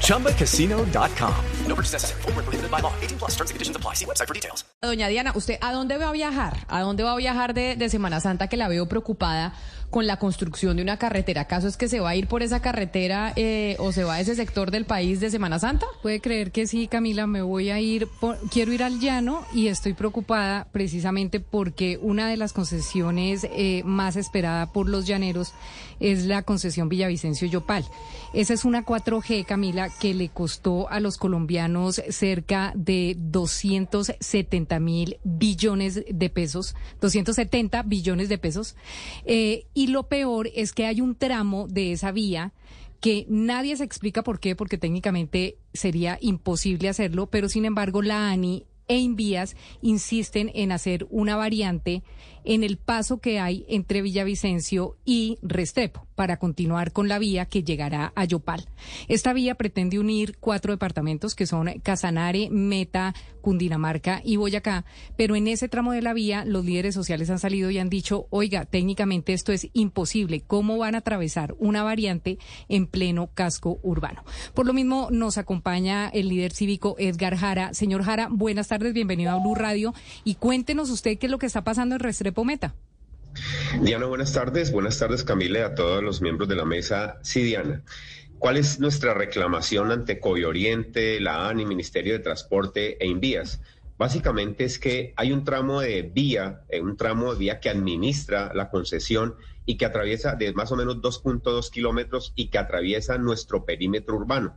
ChumbaCasino.com. No purchase necessary. Full prohibited by law. 18 plus terms and conditions apply. See website for details. Doña Diana, ¿usted a dónde va a viajar? ¿A dónde va a viajar de, de Semana Santa que la veo preocupada con la construcción de una carretera? ¿Acaso es que se va a ir por esa carretera eh, o se va a ese sector del país de Semana Santa? Puede creer que sí, Camila, me voy a ir, por, quiero ir al llano y estoy preocupada precisamente porque una de las concesiones eh, más esperada por los llaneros es la concesión Villavicencio Yopal. Esa es una 4G, Camila, que le costó a los colombianos cerca de 270 mil billones de pesos, 270 billones de pesos. Eh, y lo peor es que hay un tramo de esa vía que nadie se explica por qué, porque técnicamente sería imposible hacerlo, pero sin embargo la ANI e Invías insisten en hacer una variante en el paso que hay entre Villavicencio y Restrepo para continuar con la vía que llegará a Yopal. Esta vía pretende unir cuatro departamentos que son Casanare, Meta, Cundinamarca y Boyacá, pero en ese tramo de la vía los líderes sociales han salido y han dicho, oiga, técnicamente esto es imposible, ¿cómo van a atravesar una variante en pleno casco urbano? Por lo mismo nos acompaña el líder cívico Edgar Jara. Señor Jara, buenas tardes, bienvenido a Blue Radio y cuéntenos usted qué es lo que está pasando en Restrepo Diana, buenas tardes. Buenas tardes, Camila, a todos los miembros de la mesa. Sí, Diana. ¿Cuál es nuestra reclamación ante Oriente, la ANI, Ministerio de Transporte e Invías? Básicamente es que hay un tramo de vía, eh, un tramo de vía que administra la concesión y que atraviesa de más o menos 2.2 kilómetros y que atraviesa nuestro perímetro urbano.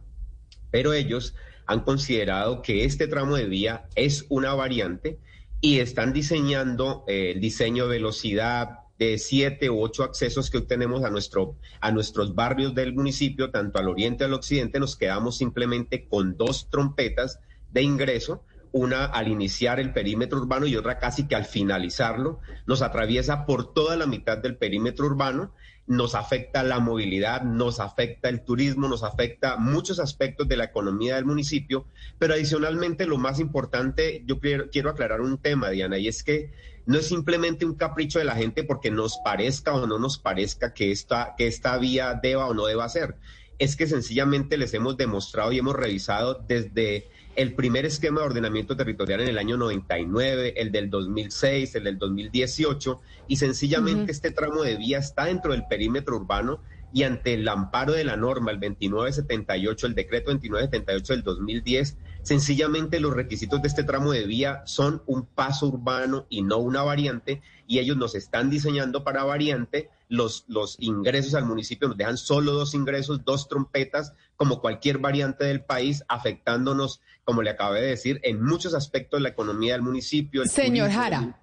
Pero ellos han considerado que este tramo de vía es una variante y están diseñando eh, el diseño velocidad de siete u ocho accesos que obtenemos a, nuestro, a nuestros barrios del municipio, tanto al oriente al occidente, nos quedamos simplemente con dos trompetas de ingreso, una al iniciar el perímetro urbano y otra casi que al finalizarlo, nos atraviesa por toda la mitad del perímetro urbano nos afecta la movilidad, nos afecta el turismo, nos afecta muchos aspectos de la economía del municipio, pero adicionalmente lo más importante, yo quiero, quiero aclarar un tema, Diana, y es que no es simplemente un capricho de la gente porque nos parezca o no nos parezca que esta, que esta vía deba o no deba ser, es que sencillamente les hemos demostrado y hemos revisado desde el primer esquema de ordenamiento territorial en el año 99, el del 2006, el del 2018, y sencillamente este tramo de vía está dentro del perímetro urbano y ante el amparo de la norma, el 2978, el decreto 2978 del 2010, sencillamente los requisitos de este tramo de vía son un paso urbano y no una variante, y ellos nos están diseñando para variante, los, los ingresos al municipio nos dejan solo dos ingresos, dos trompetas, como cualquier variante del país, afectándonos como le acabé de decir, en muchos aspectos de la economía del municipio. Señor Jara.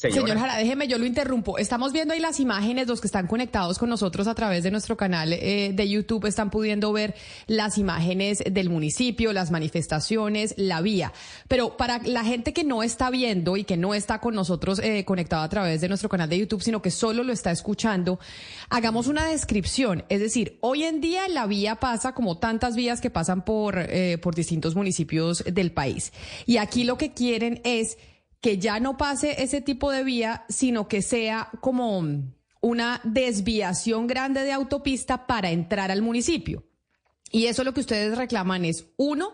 Señor Jara, déjeme, yo lo interrumpo. Estamos viendo ahí las imágenes, los que están conectados con nosotros a través de nuestro canal eh, de YouTube están pudiendo ver las imágenes del municipio, las manifestaciones, la vía. Pero para la gente que no está viendo y que no está con nosotros eh, conectado a través de nuestro canal de YouTube, sino que solo lo está escuchando, hagamos una descripción. Es decir, hoy en día la vía pasa como tantas vías que pasan por, eh, por distintos municipios del país. Y aquí lo que quieren es que ya no pase ese tipo de vía, sino que sea como una desviación grande de autopista para entrar al municipio. Y eso lo que ustedes reclaman es, uno,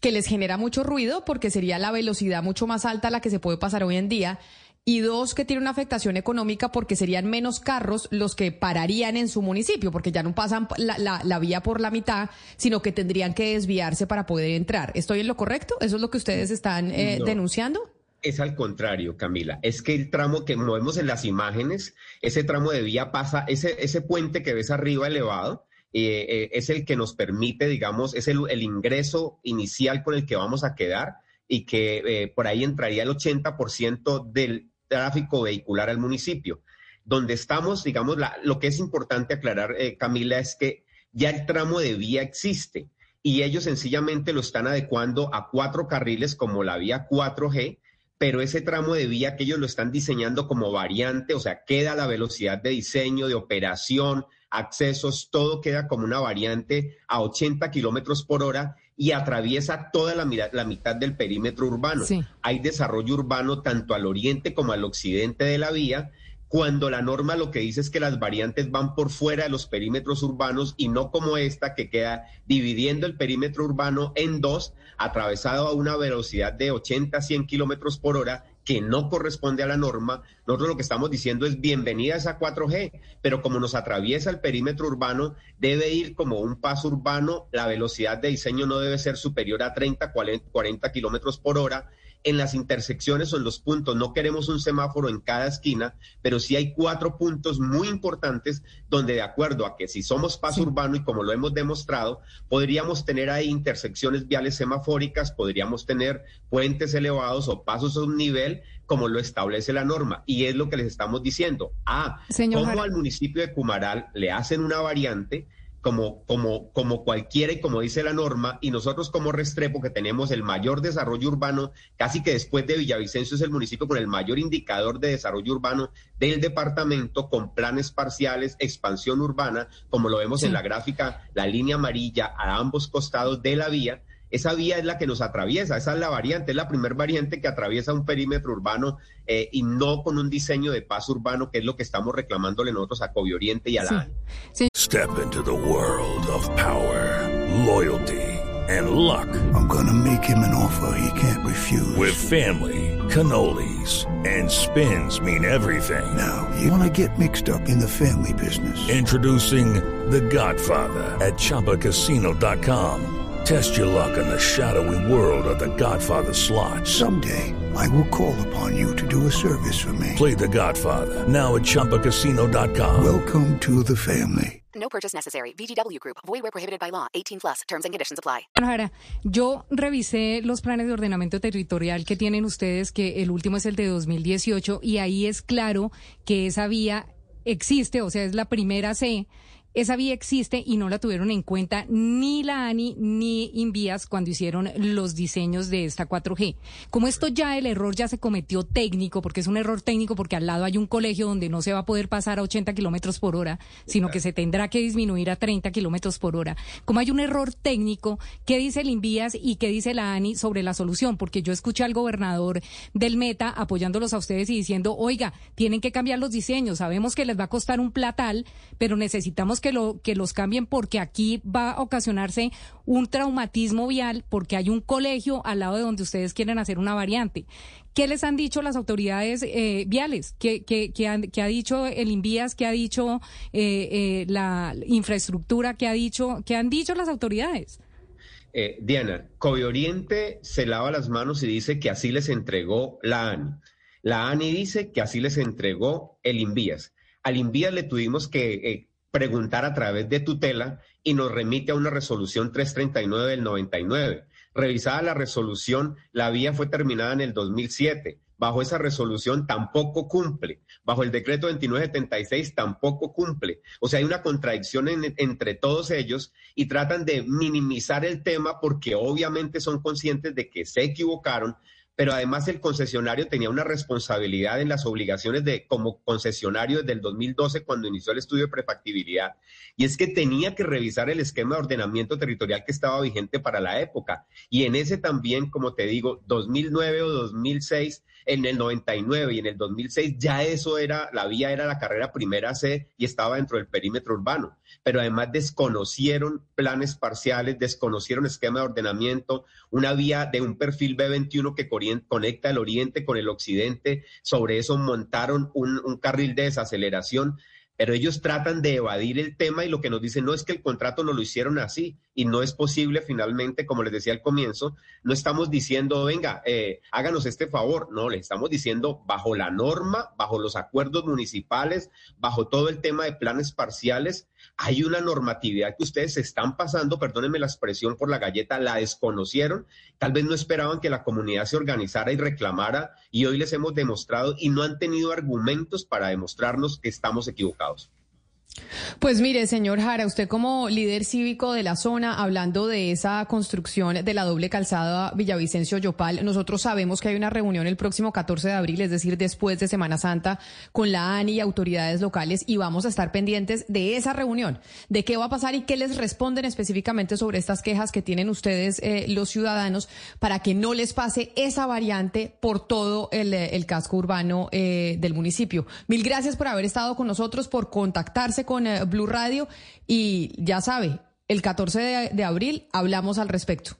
que les genera mucho ruido porque sería la velocidad mucho más alta a la que se puede pasar hoy en día. Y dos, que tiene una afectación económica porque serían menos carros los que pararían en su municipio, porque ya no pasan la, vía por la mitad, sino que tendrían que desviarse para poder entrar. ¿Estoy en lo correcto? ¿Eso es lo que ustedes están eh, denunciando? Es al contrario, Camila. Es que el tramo que movemos en las imágenes, ese tramo de vía pasa, ese, ese puente que ves arriba elevado, eh, eh, es el que nos permite, digamos, es el, ingreso inicial con el que vamos a quedar y que eh, por ahí entraría el 80% del tráfico vehicular al municipio. Donde estamos, digamos, lo que es importante aclarar, Camila, es que ya el tramo de vía existe y ellos sencillamente lo están adecuando a cuatro carriles como la vía 4G pero ese tramo de vía que ellos lo están diseñando como variante, o sea, queda la velocidad de diseño, de operación, accesos, todo queda como una variante a 80 kilómetros por hora y atraviesa toda la, la mitad del perímetro urbano. Hay desarrollo urbano tanto al oriente como al occidente de la vía cuando la norma lo que dice es que las variantes van por fuera de los perímetros urbanos y no como esta que queda dividiendo el perímetro urbano en dos, atravesado a una velocidad de 80 a 100 kilómetros por hora, que no corresponde a la norma. Nosotros lo que estamos diciendo es bienvenida esa 4G, pero como nos atraviesa el perímetro urbano, debe ir como un paso urbano, la velocidad de diseño no debe ser superior a 30, 40 kilómetros por hora en las intersecciones o en los puntos. No queremos un semáforo en cada esquina, pero sí hay cuatro puntos muy importantes donde de acuerdo a que si somos paso urbano y como lo hemos demostrado, podríamos tener ahí intersecciones viales semafóricas, podríamos tener puentes elevados o pasos a un nivel como lo establece la norma. Y es lo que les estamos diciendo. Ah, como al municipio de Cumaral le hacen una variante como, como, como cualquiera y como dice la norma, y nosotros como Restrepo, que tenemos el mayor desarrollo urbano, casi que después de Villavicencio es el municipio con el mayor indicador de desarrollo urbano del departamento, con planes parciales, expansión urbana, como lo vemos en la gráfica, la línea amarilla a ambos costados de la vía, esa vía es la que nos atraviesa, esa es la variante, es la primer variante que atraviesa un perímetro urbano eh, y no con un diseño de paso urbano, que es lo que estamos reclamándole nosotros a Covio Oriente y a la sí. Step into the world of power, loyalty and luck. I'm gonna make him an offer he can't refuse. With family, cannolis and spins mean everything. Now, you wanna get mixed up in the family business. Introducing The Godfather at ChumbaCasino.com. Test your luck in the shadowy world of the Godfather slot. Someday, I will call upon you to do a service for me. Play the Godfather, now at Chumpacasino.com. Welcome to the family. No purchase necessary. VGW Group. Void where prohibited by law. 18 plus. Terms and conditions apply. Ahora, yo revisé los planes de ordenamiento territorial que tienen ustedes, que el último es el de 2018, y ahí es claro que esa vía existe, o sea, es la primera C esa vía existe y no la tuvieron en cuenta ni la ANI ni Invías cuando hicieron los diseños de esta 4G. Como esto ya el error ya se cometió técnico, porque es un error técnico porque al lado hay un colegio donde no se va a poder pasar a 80 kilómetros por hora, sino que se tendrá que disminuir a 30 kilómetros por hora. Como hay un error técnico, ¿qué dice el Invías y qué dice la ANI sobre la solución? Porque yo escuché al gobernador del Meta apoyándolos a ustedes y diciendo, oiga, tienen que cambiar los diseños, sabemos que les va a costar un platal, pero necesitamos que, lo, que los cambien porque aquí va a ocasionarse un traumatismo vial porque hay un colegio al lado de donde ustedes quieren hacer una variante. ¿Qué les han dicho las autoridades eh, viales? ¿Qué, ha dicho el Invías? ¿Qué ha dicho eh, eh, la infraestructura? ¿Qué, ha dicho, qué han dicho las autoridades? Diana, Covi Oriente se lava las manos y dice que así les entregó la ANI. La ANI dice que así les entregó el Invías. Al Invías le tuvimos que preguntar a través de tutela y nos remite a una resolución 339 del 99. Revisada la resolución, la vía fue terminada en el 2007. Bajo esa resolución tampoco cumple. Bajo el decreto 2976 tampoco cumple. O sea, hay una contradicción entre todos ellos y tratan de minimizar el tema porque obviamente son conscientes de que se equivocaron, pero además el concesionario tenía una responsabilidad en las obligaciones de como concesionario desde el 2012 cuando inició el estudio de prefactibilidad y es que tenía que revisar el esquema de ordenamiento territorial que estaba vigente para la época. Y en ese también, como te digo, 2009 o 2006 en el 99 y en el 2006 ya eso era, la vía era la carrera primera C y estaba dentro del perímetro urbano, pero además desconocieron planes parciales, desconocieron esquema de ordenamiento, una vía de un perfil B21 que conecta el oriente con el occidente, sobre eso montaron un, un carril de desaceleración pero ellos tratan de evadir el tema y lo que nos dicen no es que el contrato no lo hicieron así y no es posible finalmente, como les decía al comienzo, no estamos diciendo, venga, eh, háganos este favor, no, le estamos diciendo bajo la norma, bajo los acuerdos municipales, bajo todo el tema de planes parciales, hay una normatividad que ustedes están pasando, perdónenme la expresión por la galleta, la desconocieron, tal vez no esperaban que la comunidad se organizara y reclamara y hoy les hemos demostrado y no han tenido argumentos para demostrarnos que estamos equivocados. Pues mire, señor Jara, usted como líder cívico de la zona, hablando de esa construcción de la doble calzada Villavicencio-Yopal, nosotros sabemos que hay una reunión el próximo 14 de abril, es decir, después de Semana Santa, con la ANI y autoridades locales y vamos a estar pendientes de esa reunión, de qué va a pasar y qué les responden específicamente sobre estas quejas que tienen ustedes, eh, los ciudadanos, para que no les pase esa variante por todo el, el casco urbano eh, del municipio. Mil gracias por haber estado con nosotros, por contactarse con eh, Blue Radio y ya sabe, el 14 de, abril hablamos al respecto.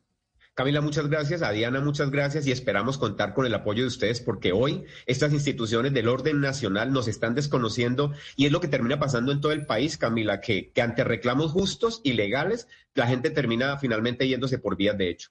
Camila, muchas gracias. A Diana, muchas gracias y esperamos contar con el apoyo de ustedes porque hoy estas instituciones del orden nacional nos están desconociendo y es lo que termina pasando en todo el país, Camila, que, que ante reclamos justos y legales, la gente termina finalmente yéndose por vías de hecho.